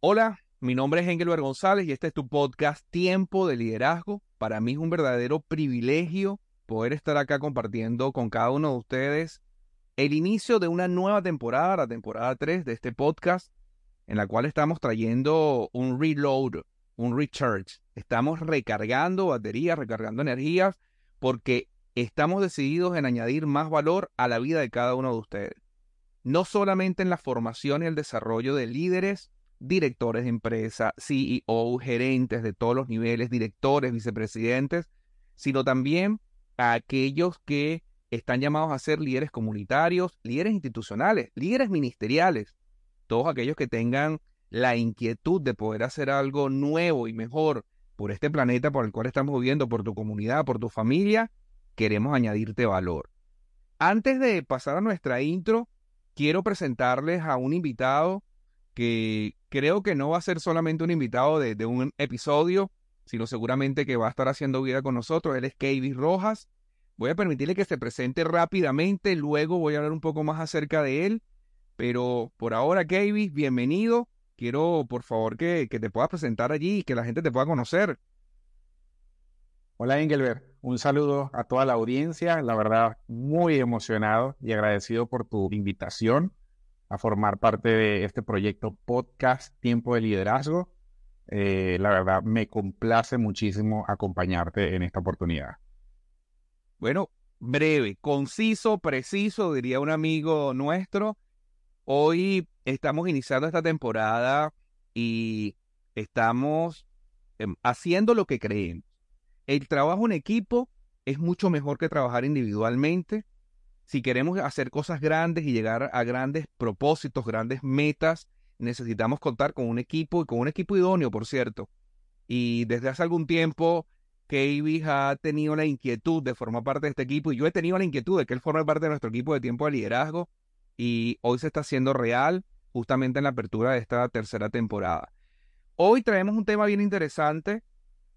Hola, mi nombre es Engelbert González y este es tu podcast Tiempo de Liderazgo. Para mí es un verdadero privilegio poder estar acá compartiendo con cada uno de ustedes el inicio de una nueva temporada, la temporada 3 de este podcast, en la cual estamos trayendo un reload, un recharge. Estamos recargando baterías, recargando energías, porque estamos decididos en añadir más valor a la vida de cada uno de ustedes. No solamente en la formación y el desarrollo de líderes, directores de empresa, CEO, gerentes de todos los niveles, directores, vicepresidentes, sino también a aquellos que están llamados a ser líderes comunitarios, líderes institucionales, líderes ministeriales, todos aquellos que tengan la inquietud de poder hacer algo nuevo y mejor por este planeta por el cual estamos viviendo, por tu comunidad, por tu familia, queremos añadirte valor. Antes de pasar a nuestra intro, quiero presentarles a un invitado que creo que no va a ser solamente un invitado de, un episodio, sino seguramente que va a estar haciendo vida con nosotros. Él es Kevin Rojas. Voy a permitirle que se presente rápidamente, luego voy a hablar un poco más acerca de él. Pero por ahora, Kevin, bienvenido. Quiero, por favor, que, que te puedas presentar allí y que la gente te pueda conocer. Hola Engelbert, un saludo a toda la audiencia, la verdad muy emocionado y agradecido por tu invitación a formar parte de este proyecto podcast Tiempo de Liderazgo. Eh, la verdad, me complace muchísimo acompañarte en esta oportunidad. Bueno, breve, conciso, preciso, diría un amigo nuestro. Hoy estamos iniciando esta temporada y estamos em, haciendo lo que creemos. El trabajo en equipo es mucho mejor que trabajar individualmente si queremos hacer cosas grandes y llegar a grandes propósitos, grandes metas, necesitamos contar con un equipo y con un equipo idóneo, por cierto. Y desde hace algún tiempo, Kavis ha tenido la inquietud de formar parte de este equipo y yo he tenido la inquietud de que él forme parte de nuestro equipo de tiempo de liderazgo y hoy se está haciendo real justamente en la apertura de esta tercera temporada. Hoy traemos un tema bien interesante,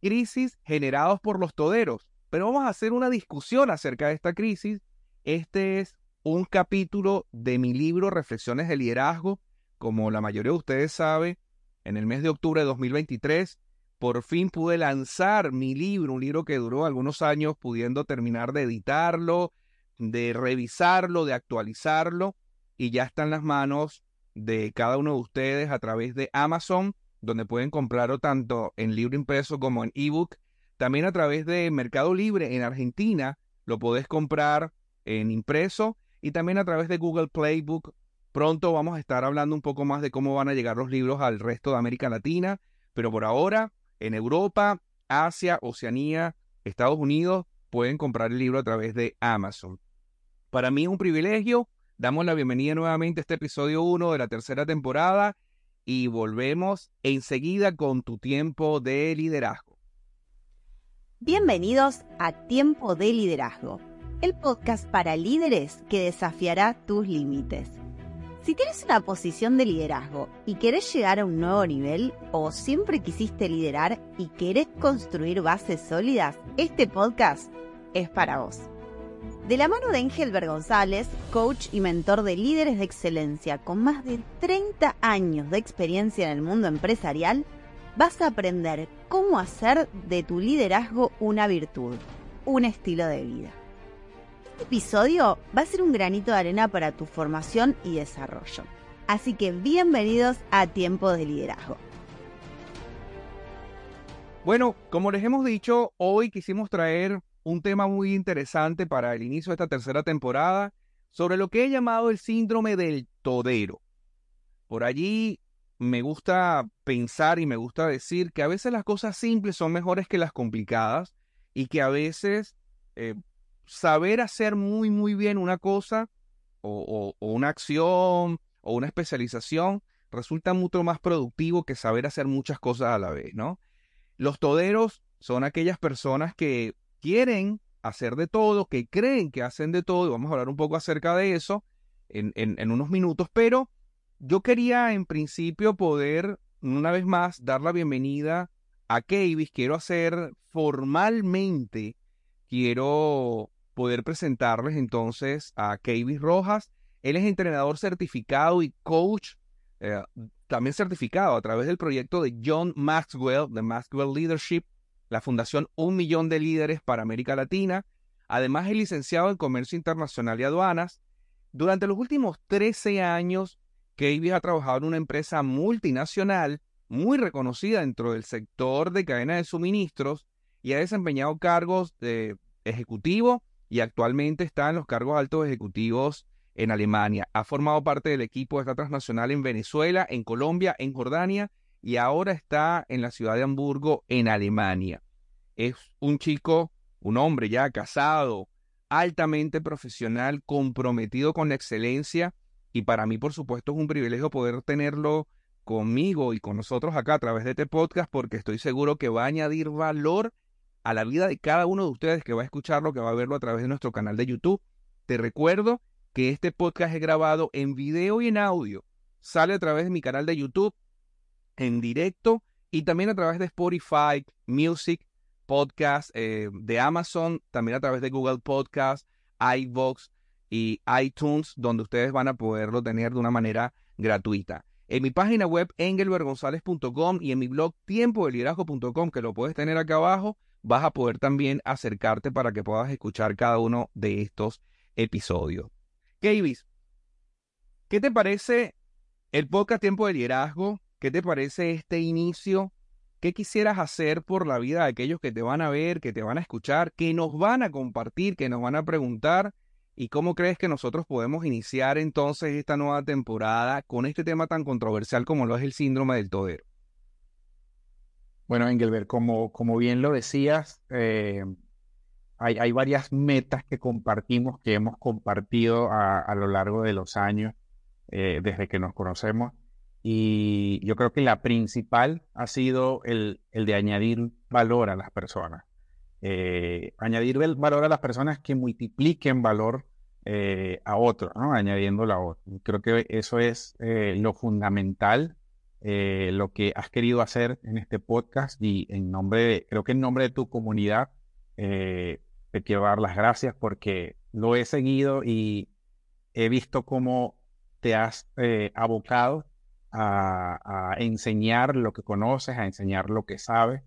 crisis generados por los toderos, pero vamos a hacer una discusión acerca de esta crisis este es un capítulo de mi libro Reflexiones de Liderazgo. Como la mayoría de ustedes sabe, en el mes de octubre de 2023, por fin pude lanzar mi libro, un libro que duró algunos años pudiendo terminar de editarlo, de revisarlo, de actualizarlo, y ya está en las manos de cada uno de ustedes a través de Amazon, donde pueden comprarlo tanto en libro impreso como en ebook. También a través de Mercado Libre en Argentina lo podés comprar en impreso y también a través de Google Playbook. Pronto vamos a estar hablando un poco más de cómo van a llegar los libros al resto de América Latina, pero por ahora en Europa, Asia, Oceanía, Estados Unidos pueden comprar el libro a través de Amazon. Para mí es un privilegio. Damos la bienvenida nuevamente a este episodio 1 de la tercera temporada y volvemos enseguida con tu tiempo de liderazgo. Bienvenidos a Tiempo de Liderazgo el podcast para líderes que desafiará tus límites. Si tienes una posición de liderazgo y querés llegar a un nuevo nivel o siempre quisiste liderar y querés construir bases sólidas, este podcast es para vos. De la mano de Engelbert González, coach y mentor de líderes de excelencia con más de 30 años de experiencia en el mundo empresarial, vas a aprender cómo hacer de tu liderazgo una virtud, un estilo de vida. Episodio va a ser un granito de arena para tu formación y desarrollo. Así que bienvenidos a Tiempo de Liderazgo. Bueno, como les hemos dicho, hoy quisimos traer un tema muy interesante para el inicio de esta tercera temporada sobre lo que he llamado el síndrome del todero. Por allí me gusta pensar y me gusta decir que a veces las cosas simples son mejores que las complicadas y que a veces eh, saber hacer muy, muy bien una cosa o, una acción o una especialización resulta mucho más productivo que saber hacer muchas cosas a la vez, ¿no? Los toderos son aquellas personas que quieren hacer de todo, que creen que hacen de todo, y vamos a hablar un poco acerca de eso en, unos minutos, pero yo quería en principio poder, una vez más, dar la bienvenida a Kavis. Quiero hacer formalmente, quiero poder presentarles entonces a Kavis Rojas. Él es entrenador certificado y coach. Eh, también certificado a través del proyecto de John Maxwell, de Maxwell Leadership, la Fundación Un Millón de Líderes para América Latina. Además, es licenciado en Comercio Internacional y Aduanas. Durante los últimos 13 años, Kevin ha trabajado en una empresa multinacional muy reconocida dentro del sector de cadena de suministros y ha desempeñado cargos de ejecutivo y actualmente está en los cargos altos ejecutivos en Alemania. Ha formado parte del equipo de esta transnacional en Venezuela, en Colombia, en Jordania y ahora está en la ciudad de Hamburgo, en Alemania. Es un chico, un hombre ya casado, altamente profesional, comprometido con la excelencia y para mí, por supuesto, es un privilegio poder tenerlo conmigo y con nosotros acá a través de este podcast porque estoy seguro que va a añadir valor a la vida de cada uno de ustedes que va a escucharlo, que va a verlo a través de nuestro canal de YouTube. Te recuerdo que este podcast es grabado en video y en audio. Sale a través de mi canal de YouTube en directo y también a través de Spotify, Music, Podcast, eh, de Amazon, también a través de Google Podcast, iVoox y iTunes, donde ustedes van a poderlo tener de una manera gratuita. En mi página web engelbergonzalez.com y en mi blog tiempodelirajo.com, que lo puedes tener acá abajo, vas a poder también acercarte para que puedas escuchar cada uno de estos episodios. Kavis, ¿qué te parece el podcast Tiempo de Liderazgo? ¿Qué te parece este inicio? ¿Qué quisieras hacer por la vida de aquellos que te van a ver, que te van a escuchar, que nos van a compartir, que nos van a preguntar? ¿Y cómo crees que nosotros podemos iniciar entonces esta nueva temporada con este tema tan controversial como lo es el síndrome del todero? Bueno, Engelbert, como, como bien lo decías, eh, hay, varias metas que compartimos, que hemos compartido a, lo largo de los años eh, desde que nos conocemos. Y yo creo que la principal ha sido el, de añadir valor a las personas. Eh, añadir valor a las personas que multipliquen valor a otros, ¿no? añadiendo la otra. Creo que eso es lo fundamental, lo que has querido hacer en este podcast y en nombre de, creo que en nombre de tu comunidad, te quiero dar las gracias porque lo he seguido y he visto cómo te has eh, abocado a, enseñar lo que conoces, a enseñar lo que sabes.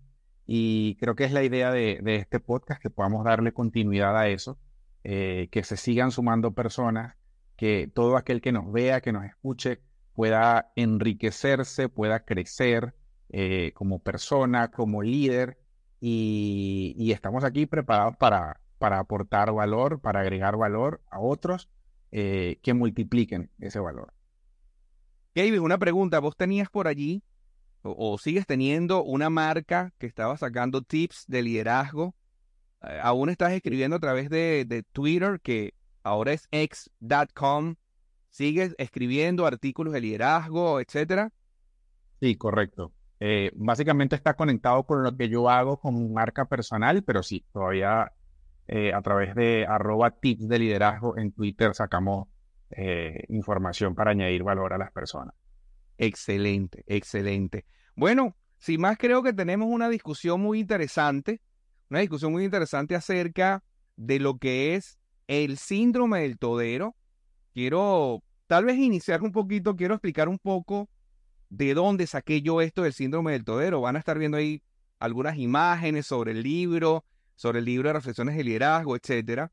Y creo que es la idea de, este podcast, que podamos darle continuidad a eso, eh, que se sigan sumando personas, que todo aquel que nos vea, que nos escuche, pueda enriquecerse, pueda crecer eh, como persona, como líder y, estamos aquí preparados para, para, aportar valor, para agregar valor a otros eh, que multipliquen ese valor. Kevin, una pregunta. ¿Vos tenías por allí o, sigues teniendo una marca que estaba sacando tips de liderazgo? Eh, ¿Aún estás escribiendo a través de, de Twitter, que ahora es x.com? ¿Sigues escribiendo artículos de liderazgo, etcétera? Sí, correcto. Eh, básicamente está conectado con lo que yo hago con marca personal, pero sí, todavía eh, a través de arroba tips de liderazgo en Twitter sacamos eh, información para añadir valor a las personas. Excelente, excelente. Bueno, sin más creo que tenemos una discusión muy interesante, una discusión muy interesante acerca de lo que es el síndrome del todero. Quiero tal vez iniciar un poquito, quiero explicar un poco de dónde saqué yo esto del síndrome del todero. Van a estar viendo ahí algunas imágenes sobre el libro, sobre el libro de reflexiones de liderazgo, etc.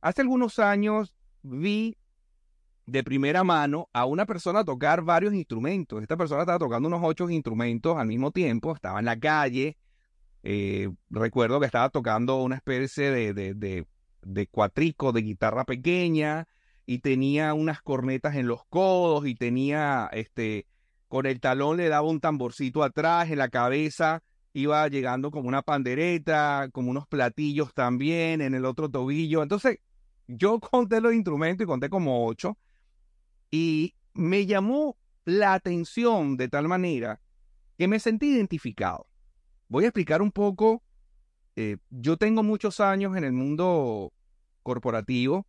Hace algunos años vi de primera mano a una persona tocar varios instrumentos. Esta persona estaba tocando unos ocho instrumentos al mismo tiempo, estaba en la calle. Eh, recuerdo que estaba tocando una especie de, de, de, de cuatrico, de guitarra pequeña, y tenía unas cornetas en los codos, y tenía este, con el talón le daba un tamborcito atrás, en la cabeza iba llegando como una pandereta, como unos platillos también, en el otro tobillo. Entonces, yo conté los instrumentos y conté como ocho, y me llamó la atención de tal manera que me sentí identificado. Voy a explicar un poco. Eh, yo tengo muchos años en el mundo corporativo,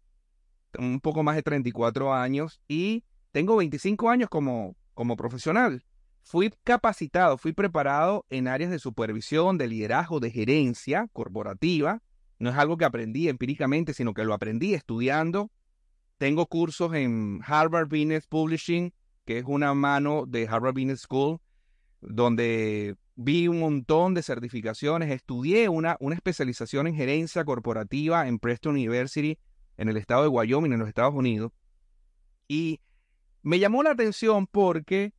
un poco más de 34 años, y tengo 25 años como como profesional. Fui capacitado, fui preparado en áreas de supervisión, de liderazgo, de gerencia corporativa. No es algo que aprendí empíricamente, sino que lo aprendí estudiando. Tengo cursos en Harvard Business Publishing que es una mano de Harvard Business School, donde vi un montón de certificaciones, estudié una, una especialización en gerencia corporativa en Preston University, en el estado de Wyoming, en los Estados Unidos. Y me llamó la atención porque,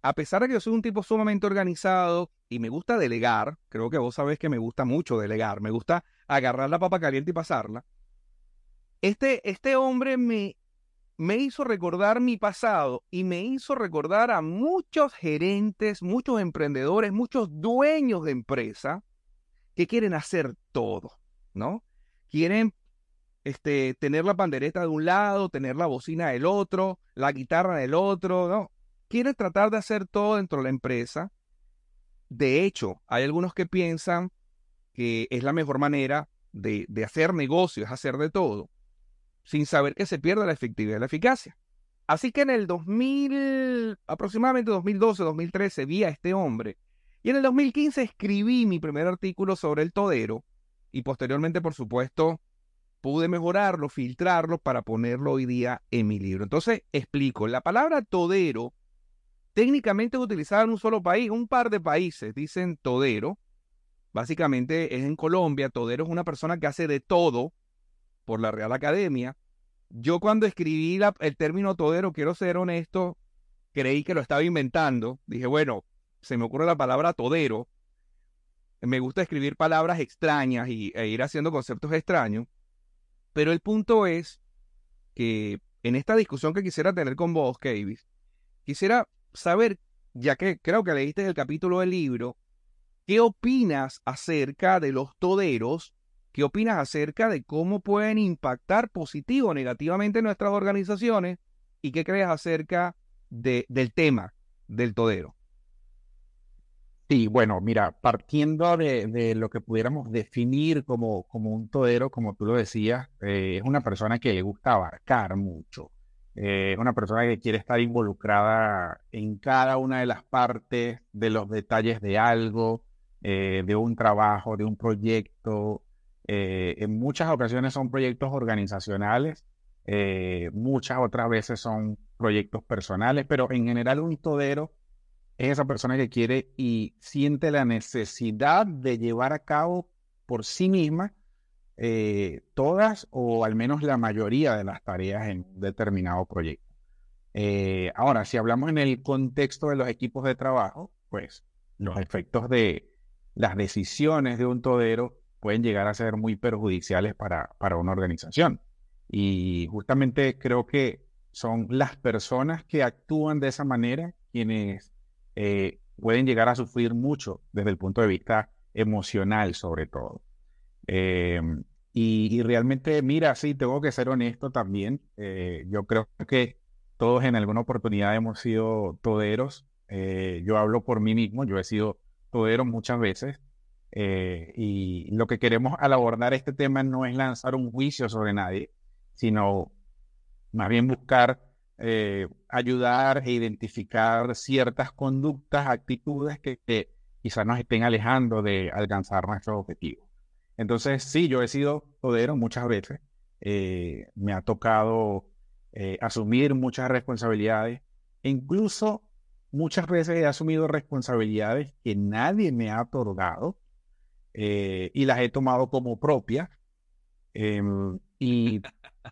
a pesar de que yo soy un tipo sumamente organizado y me gusta delegar, creo que vos sabés que me gusta mucho delegar, me gusta agarrar la papa caliente y pasarla, este, este hombre me, me hizo recordar mi pasado y me hizo recordar a muchos gerentes, muchos emprendedores, muchos dueños de empresa que quieren hacer todo, ¿no? Quieren este, tener la pandereta de un lado, tener la bocina del otro, la guitarra del otro, ¿no? Quieren tratar de hacer todo dentro de la empresa. De hecho, hay algunos que piensan que es la mejor manera de, de hacer negocios, hacer de todo, sin saber que se pierde la efectividad y la eficacia. Así que en el 2000, aproximadamente 2012, 2013, vi a este hombre. Y en el 2015 escribí mi primer artículo sobre el todero. Y posteriormente, por supuesto, pude mejorarlo, filtrarlo para ponerlo hoy día en mi libro. Entonces, explico, la palabra todero técnicamente es utilizada en un solo país, un par de países dicen todero. Básicamente es en Colombia, todero es una persona que hace de todo por la Real Academia. Yo cuando escribí el término todero, quiero ser honesto, creí que lo estaba inventando. Dije, bueno, se me ocurre la palabra todero. Me gusta escribir palabras extrañas y, e ir haciendo conceptos extraños. Pero el punto es que en esta discusión que quisiera tener con vos, Kavis, quisiera saber, ya que creo que leíste el capítulo del libro, ¿qué opinas acerca de los toderos? ¿Qué opinas acerca de cómo pueden impactar positivo o negativamente nuestras organizaciones? ¿Y qué crees acerca de, del tema del todero? Sí, bueno, mira, partiendo de, lo que pudiéramos definir como, como un todero, como tú lo decías, eh, es una persona que le gusta abarcar mucho. Eh, es una persona que quiere estar involucrada en cada una de las partes de los detalles de algo, eh, de un trabajo, de un proyecto. en muchas ocasiones son proyectos organizacionales, muchas otras veces son proyectos personales, pero en general un todero es esa persona que quiere y siente la necesidad de llevar a cabo por sí misma eh, todas o al menos la mayoría de las tareas en un determinado proyecto. Eh, ahora, si hablamos en el contexto de los equipos de trabajo, pues los efectos de las decisiones de un todero pueden llegar a ser muy perjudiciales para, para una organización. Y justamente creo que son las personas que actúan de esa manera quienes eh, pueden llegar a sufrir mucho desde el punto de vista emocional, sobre todo. Em, y, realmente, mira, sí, tengo que ser honesto también. Eh, yo creo que todos en alguna oportunidad hemos sido toderos. Eh, yo hablo por mí mismo, yo he sido todero muchas veces. y lo que queremos al abordar este tema no es lanzar un juicio sobre nadie, sino más bien buscar eh, ayudar e identificar ciertas conductas, actitudes que, quizás nos estén alejando de alcanzar nuestros objetivos. Entonces, sí, yo he sido todero muchas veces. Eh, me ha tocado eh, asumir muchas responsabilidades. E incluso muchas veces he asumido responsabilidades que nadie me ha otorgado y las he tomado como propias. Y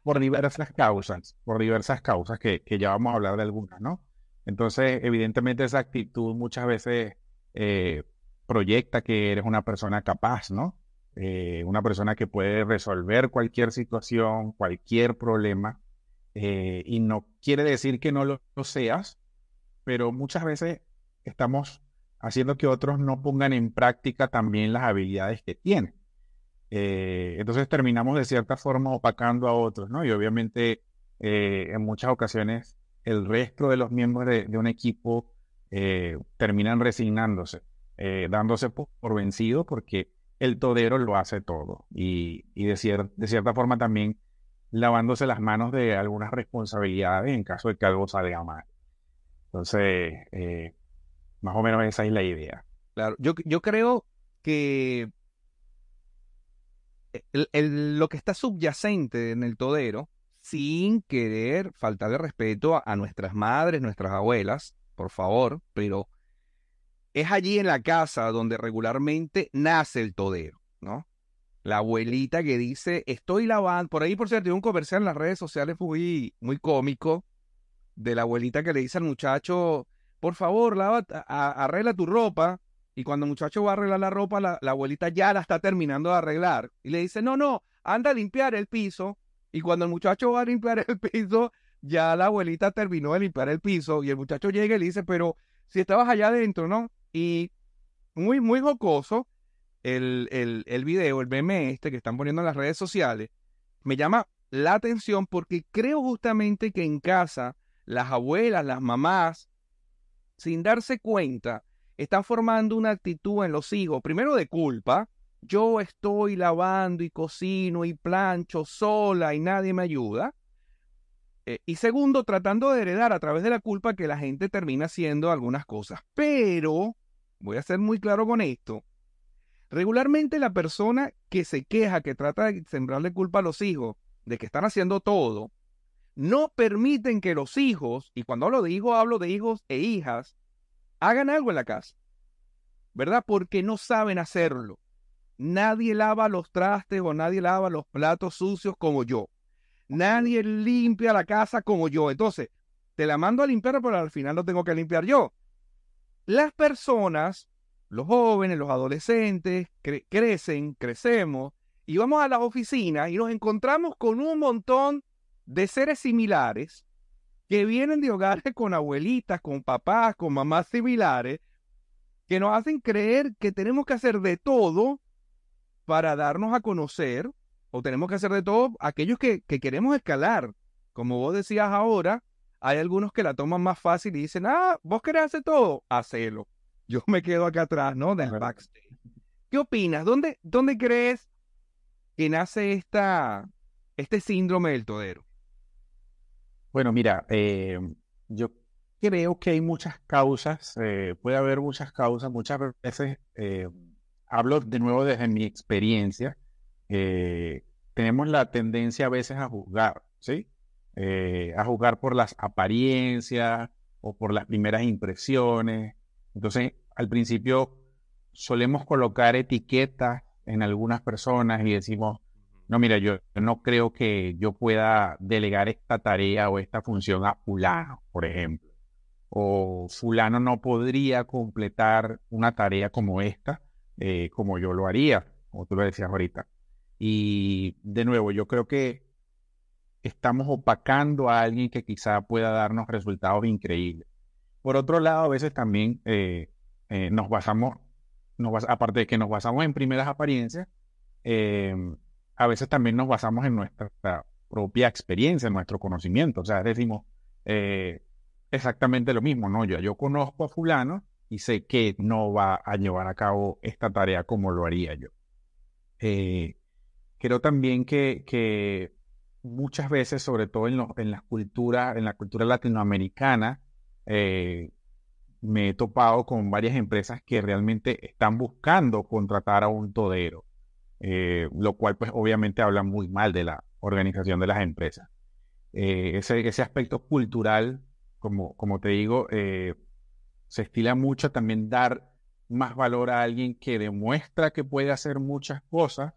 por diversas causas, por diversas causas que, ya vamos a hablar de algunas, ¿no? Entonces, evidentemente esa actitud muchas veces eh, proyecta que eres una persona capaz, ¿no? Eh, una persona que puede resolver cualquier situación, cualquier problema, eh, y no quiere decir que no lo, lo seas, pero muchas veces estamos haciendo que otros no pongan en práctica también las habilidades que tienen. Eh, entonces terminamos de cierta forma opacando a otros, ¿no? Y obviamente eh, en muchas ocasiones el resto de los miembros de, un equipo eh, terminan resignándose, dándose por, vencido porque el todero lo hace todo y, de, de cierta forma también lavándose las manos de algunas responsabilidades en caso de que algo salga mal. Entonces, más o menos esa es la idea. Claro, yo, yo creo que lo que está subyacente en el todero sin querer faltarle respeto a, nuestras madres, nuestras abuelas, por favor, pero es allí en la casa donde regularmente nace el todero, ¿no? La abuelita que dice, estoy lavando, por ahí por cierto, hay un comercial en las redes sociales muy, muy cómico de la abuelita que le dice al muchacho, por favor, lava, arregla tu ropa. Y cuando el muchacho va a arreglar la ropa, la, abuelita ya la está terminando de arreglar. Y le dice, no, no, anda a limpiar el piso. Y cuando el muchacho va a limpiar el piso, ya la abuelita terminó de limpiar el piso. Y el muchacho llega y le dice, pero si estabas allá adentro, ¿no? Y muy, muy jocoso el, el, el video, el meme este que están poniendo en las redes sociales, me llama la atención porque creo justamente que en casa las abuelas, las mamás, sin darse cuenta, están formando una actitud en los hijos, primero de culpa, yo estoy lavando y cocino y plancho sola y nadie me ayuda. Eh, y segundo, tratando de heredar a través de la culpa que la gente termina haciendo algunas cosas. Pero, voy a ser muy claro con esto, regularmente la persona que se queja, que trata de sembrarle culpa a los hijos de que están haciendo todo, no permiten que los hijos, y cuando hablo de hijos, hablo de hijos e hijas, hagan algo en la casa. ¿Verdad? Porque no saben hacerlo. Nadie lava los trastes o nadie lava los platos sucios como yo. Nadie limpia la casa como yo. Entonces, te la mando a limpiar, pero al final lo tengo que limpiar yo. Las personas, los jóvenes, los adolescentes, cre- crecen, crecemos, y vamos a las oficinas y nos encontramos con un montón de seres similares que vienen de hogares con abuelitas, con papás, con mamás similares, que nos hacen creer que tenemos que hacer de todo para darnos a conocer, o tenemos que hacer de todo aquellos que, que queremos escalar. Como vos decías ahora, hay algunos que la toman más fácil y dicen, ah, vos querés hacer todo, hacelo. Yo me quedo acá atrás, ¿no? Del backstage. ¿Qué opinas? ¿Dónde, dónde crees que nace esta, este síndrome del todero? Bueno, mira, eh, yo creo que hay muchas causas, eh, puede haber muchas causas, muchas veces eh, hablo de nuevo desde mi experiencia, tenemos la tendencia a veces a juzgar, ¿sí? A juzgar por las apariencias o por las primeras impresiones. Entonces, al principio solemos colocar etiquetas en algunas personas y decimos, no, mira, yo no creo que yo pueda delegar esta tarea o esta función a fulano, por ejemplo. O fulano no podría completar una tarea como esta, eh, como yo lo haría, como tú lo decías ahorita. Y de nuevo, yo creo que estamos opacando a alguien que quizá pueda darnos resultados increíbles. Por otro lado, a veces también eh, eh, nos basamos, nos bas- aparte de que nos basamos en primeras apariencias, eh, a veces también nos basamos en nuestra propia experiencia, en nuestro conocimiento. O sea, decimos eh, exactamente lo mismo, ¿no? Yo, yo conozco a fulano y sé que no va a llevar a cabo esta tarea como lo haría yo. Eh, creo también que, muchas veces, sobre todo en, en la cultura latinoamericana, eh, me he topado con varias empresas que realmente están buscando contratar a un todero eh, lo cual pues obviamente habla muy mal de la organización de las empresas. Eh, ese, ese aspecto cultural, como, como te digo, eh, se estila mucho también dar más valor a alguien que demuestra que puede hacer muchas cosas,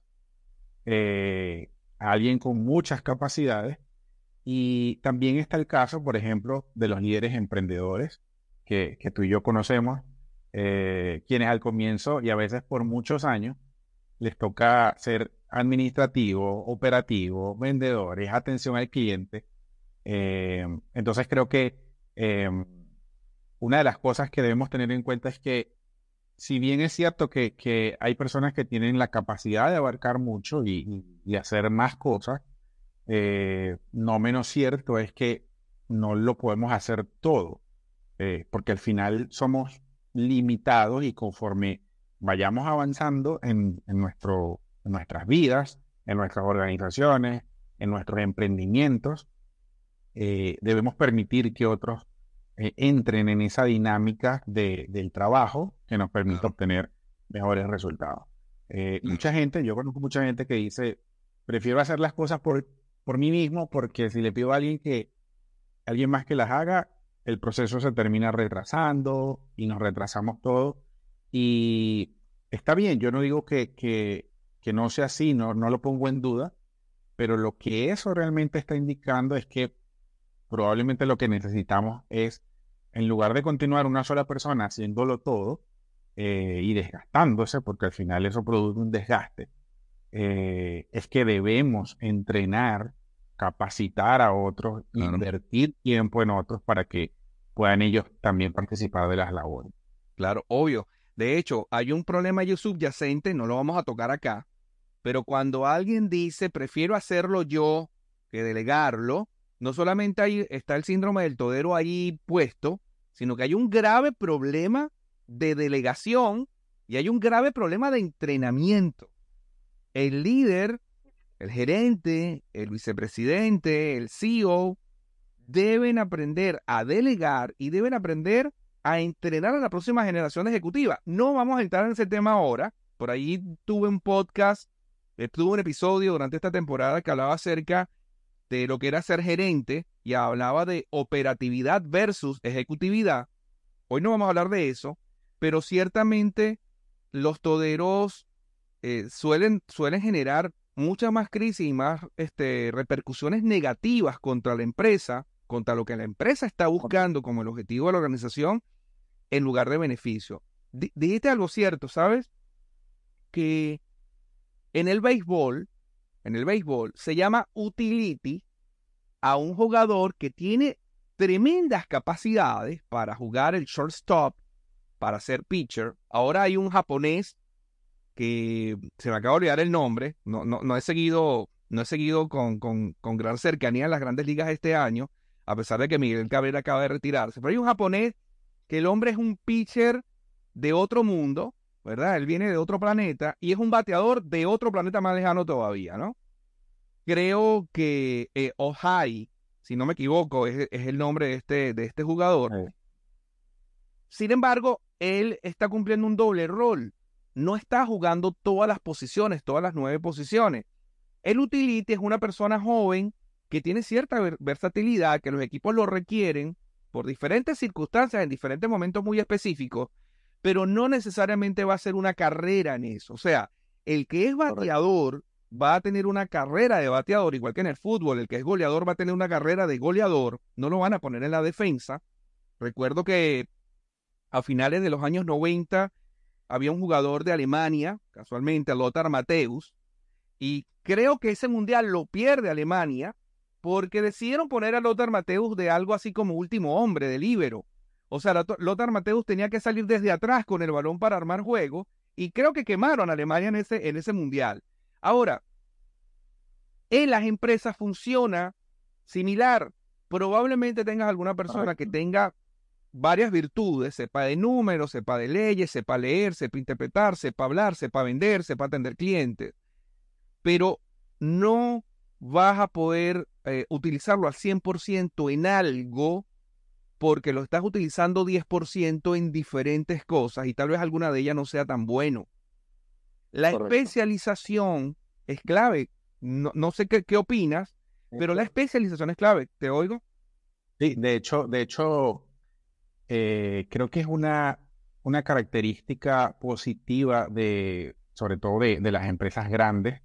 a alguien con muchas capacidades. Y también está el caso, por ejemplo, de los líderes emprendedores que, que tú y yo conocemos, quienes al comienzo y a veces por muchos años les toca ser administrativo, operativo, vendedores, atención al cliente. Eh, entonces creo que eh, una de las cosas que debemos tener en cuenta es que si bien es cierto que, hay personas que tienen la capacidad de abarcar mucho y, hacer más cosas, eh, no menos cierto es que no lo podemos hacer todo, porque al final somos limitados y conforme vayamos avanzando en, en nuestro, en nuestras vidas, en nuestras organizaciones, en nuestros emprendimientos, eh, debemos permitir que otros eh, entren en esa dinámica de- del trabajo que nos permite Claro. obtener mejores resultados. Eh, Claro. Mucha gente, yo conozco mucha gente que dice, prefiero hacer las cosas por por mí mismo, porque si le pido a alguien que, alguien más que las haga, el proceso se termina retrasando y nos retrasamos todo. Y está bien, yo no digo que, que, que no sea así, no, no lo pongo en duda, pero lo que eso realmente está indicando es que probablemente lo que necesitamos es, en lugar de continuar una sola persona haciéndolo todo eh, y desgastándose, porque al final eso produce un desgaste, eh, es que debemos entrenar, capacitar a otros, invertir tiempo en otros para que puedan ellos también participar de las labores. Claro, obvio. De hecho, hay un problema subyacente, no lo vamos a tocar acá, pero cuando alguien dice prefiero hacerlo yo que delegarlo, no solamente ahí está el síndrome del todero ahí puesto, sino que hay un grave problema de delegación y hay un grave problema de entrenamiento. El líder, el gerente, el vicepresidente, el CEO, deben aprender a delegar y deben aprender a entrenar a la próxima generación ejecutiva. No vamos a entrar en ese tema ahora. Por ahí tuve un podcast, eh, tuve un episodio durante esta temporada que hablaba acerca de lo que era ser gerente y hablaba de operatividad versus ejecutividad. Hoy no vamos a hablar de eso, pero ciertamente los toderos eh, suelen, suelen generar muchas más crisis y más este, repercusiones negativas contra la empresa, contra lo que la empresa está buscando como el objetivo de la organización, en lugar de beneficio. dijiste algo cierto, ¿sabes? Que en el béisbol en el béisbol se llama utility a un jugador que tiene tremendas capacidades para jugar el shortstop, para ser pitcher. Ahora hay un japonés que se me acaba de olvidar el nombre, no, no, no he seguido, no he seguido con, con, con, gran cercanía en las grandes ligas este año, a pesar de que Miguel Cabrera acaba de retirarse. Pero hay un japonés que el hombre es un pitcher de otro mundo, ¿verdad? Él viene de otro planeta y es un bateador de otro planeta más lejano todavía, ¿no? Creo que eh, Ohai, si no me equivoco, es, el nombre de este, de este jugador. Sin embargo, él está cumpliendo un doble rol. No está jugando todas las posiciones, todas las nueve posiciones. El utility es una persona joven que tiene cierta versatilidad, que los equipos lo requieren por diferentes circunstancias, en diferentes momentos muy específicos, pero no necesariamente va a ser una carrera en eso. O sea, el que es bateador va a tener una carrera de bateador, igual que en el fútbol, el que es goleador va a tener una carrera de goleador, no lo van a poner en la defensa. Recuerdo que a finales de los años 90 había un jugador de Alemania, casualmente Lothar Mateus, y creo que ese mundial lo pierde Alemania porque decidieron poner a Lothar Mateus de algo así como último hombre, de líbero. O sea, Lothar Mateus tenía que salir desde atrás con el balón para armar juego y creo que quemaron a Alemania en ese, en ese mundial. Ahora, en las empresas funciona similar. Probablemente tengas alguna persona que tenga varias virtudes, sepa de números, sepa de leyes, sepa leer, sepa interpretar, sepa hablar, sepa vender, sepa atender clientes, pero no vas a poder eh, utilizarlo al 100% en algo porque lo estás utilizando 10% en diferentes cosas y tal vez alguna de ellas no sea tan bueno. La especialización es clave. No, sé qué, qué opinas, pero la especialización es clave. ¿Te oigo? Sí, de hecho, de hecho, eh, creo que es una, una característica positiva de, sobre todo de, las empresas grandes,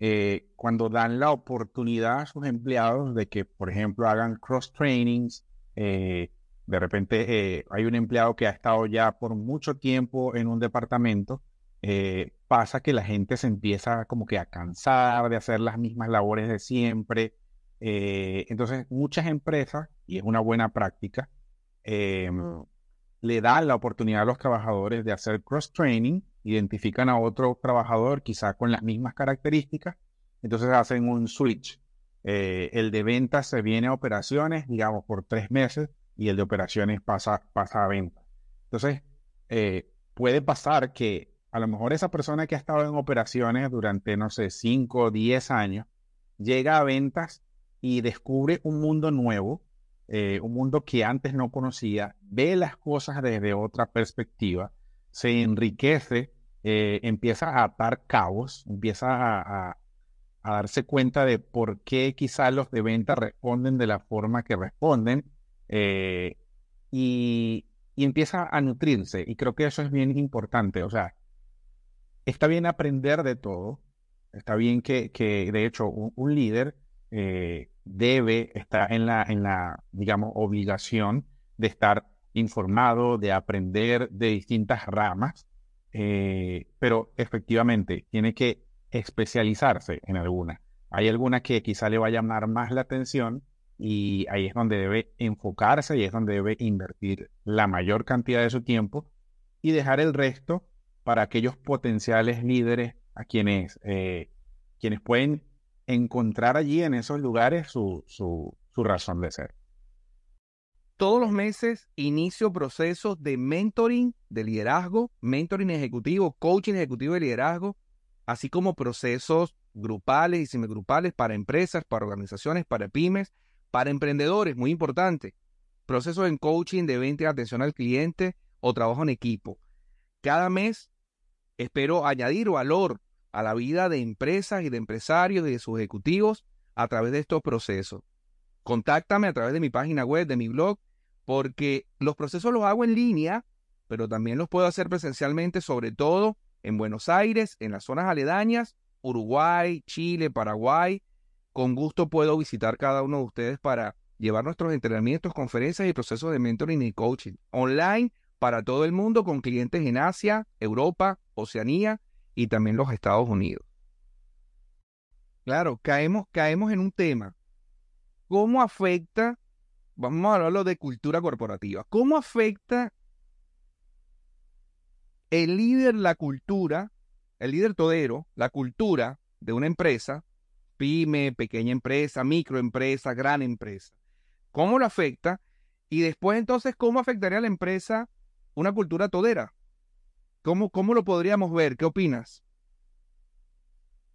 eh, cuando dan la oportunidad a sus empleados de que, por ejemplo, hagan cross trainings, eh, de repente eh, hay un empleado que ha estado ya por mucho tiempo en un departamento, pasa que la gente se empieza como que a cansar de hacer las mismas labores de siempre. Entonces, muchas empresas, y es una buena práctica, em, le dan la oportunidad a los trabajadores de hacer cross-training, identifican a otro trabajador quizá con las mismas características, entonces hacen un switch. el de ventas se viene a operaciones, digamos, por tres meses, y el de operaciones pasa, pasa a venta. Entonces, eh, puede pasar que a lo mejor esa persona que ha estado en operaciones durante, no sé, 5 o 10 años, llega a ventas y descubre un mundo nuevo, eh, un mundo que antes no conocía, ve las cosas desde otra perspectiva, se enriquece, eh, empieza a atar cabos, empieza a, darse cuenta de por qué quizás los de venta responden de la forma que responden eh, y, empieza a nutrirse. Y creo que eso es bien importante. O sea, está bien aprender de todo. Está bien que, de hecho, un, líder eh, debe estar en la, en la, digamos, obligación de estar informado, de aprender de distintas ramas, eh, pero efectivamente tiene que especializarse en alguna. Hay alguna que quizá le va a llamar más la atención y ahí es donde debe enfocarse y es donde debe invertir la mayor cantidad de su tiempo y dejar el resto para aquellos potenciales líderes a quienes, eh, quienes pueden encontrar allí en esos lugares su, su razón de ser. Todos los meses inicio procesos de mentoring de liderazgo, mentoring ejecutivo, coaching ejecutivo de liderazgo, así como procesos grupales y semigrupales para empresas, para organizaciones, para pymes, para emprendedores, muy importante. Procesos en coaching de venta y atención al cliente o trabajo en equipo. Cada mes espero añadir valor a la vida de empresas y de empresarios y de sus ejecutivos a través de estos procesos. Contáctame a través de mi página web, de mi blog, porque los procesos los hago en línea, pero también los puedo hacer presencialmente, sobre todo en Buenos Aires, en las zonas aledañas, Uruguay, Chile, Paraguay. Con gusto puedo visitar cada uno de ustedes para llevar nuestros entrenamientos, conferencias y procesos de mentoring y coaching online para todo el mundo con clientes en Asia, Europa, Oceanía y también los Estados Unidos. Claro, caemos, caemos en un tema. ¿Cómo afecta, vamos a hablarlo de cultura corporativa, cómo afecta el líder, la cultura, el líder todero, la cultura de una empresa, pyme, pequeña empresa, microempresa, gran empresa. ¿Cómo lo afecta? Y después entonces, ¿cómo afectaría a la empresa una cultura todera? ¿Cómo, cómo lo podríamos ver? ¿Qué opinas?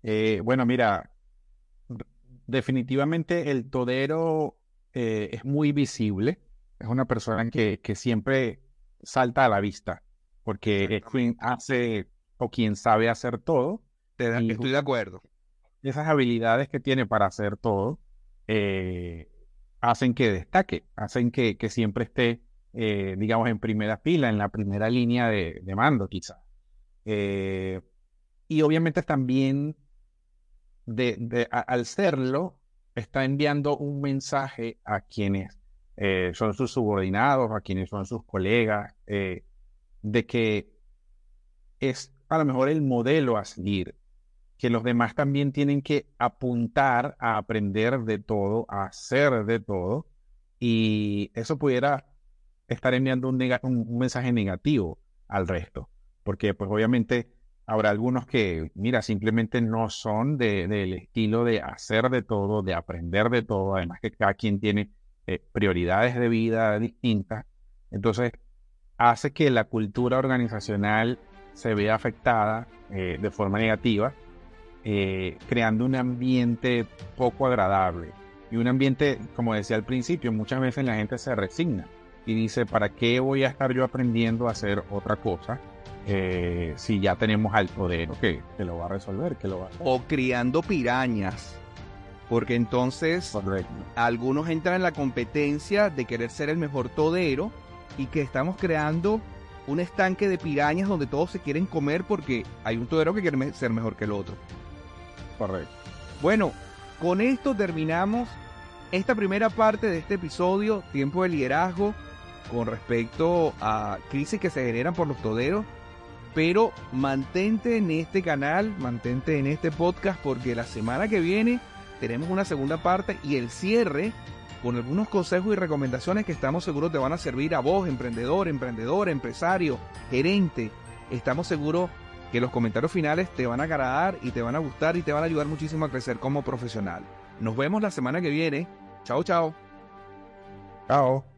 Eh, bueno, mira, definitivamente el todero eh, es muy visible. Es una persona que, que siempre salta a la vista porque es quien hace o quien sabe hacer todo. estoy de acuerdo. Esas habilidades que tiene para hacer todo eh, hacen que destaque, hacen que, siempre esté, eh, digamos, en primera fila, en la primera línea de, mando, quizá. Eh, y obviamente también, de, al serlo, está enviando un mensaje a quienes son sus subordinados, a quienes son sus colegas, de que es a lo mejor el modelo a seguir, que los demás también tienen que apuntar a aprender de todo, a hacer de todo, y eso pudiera estar enviando un, mensaje negativo al resto, porque pues obviamente habrá algunos que, mira, simplemente no son del estilo de hacer de todo, de aprender de todo, además que cada quien tiene eh, prioridades de vida distintas, entonces hace que la cultura organizacional se vea afectada eh, de forma negativa, eh, creando un ambiente poco agradable. Y un ambiente, como decía al principio, muchas veces la gente se resigna y dice, ¿para qué voy a estar yo aprendiendo a hacer otra cosa? Eh, si ya tenemos al poder que, que, lo va a resolver, que lo va a hacer. O criando pirañas. Porque entonces algunos entran en la competencia de querer ser el mejor todero y que estamos creando un estanque de pirañas donde todos se quieren comer porque hay un todero que quiere ser mejor que el otro. Correcto. Bueno, con esto terminamos esta primera parte de este episodio, tiempo de liderazgo, con respecto a crisis que se generan por los toderos. Pero mantente en este canal, mantente en este podcast porque la semana que viene tenemos una segunda parte y el cierre con algunos consejos y recomendaciones que estamos seguros te van a servir a vos, emprendedor, emprendedor, empresario, gerente. Estamos seguros que los comentarios finales te van a agradar y te van a gustar y te van a ayudar muchísimo a crecer como profesional. Nos vemos la semana que viene. Chao, chao. Chao.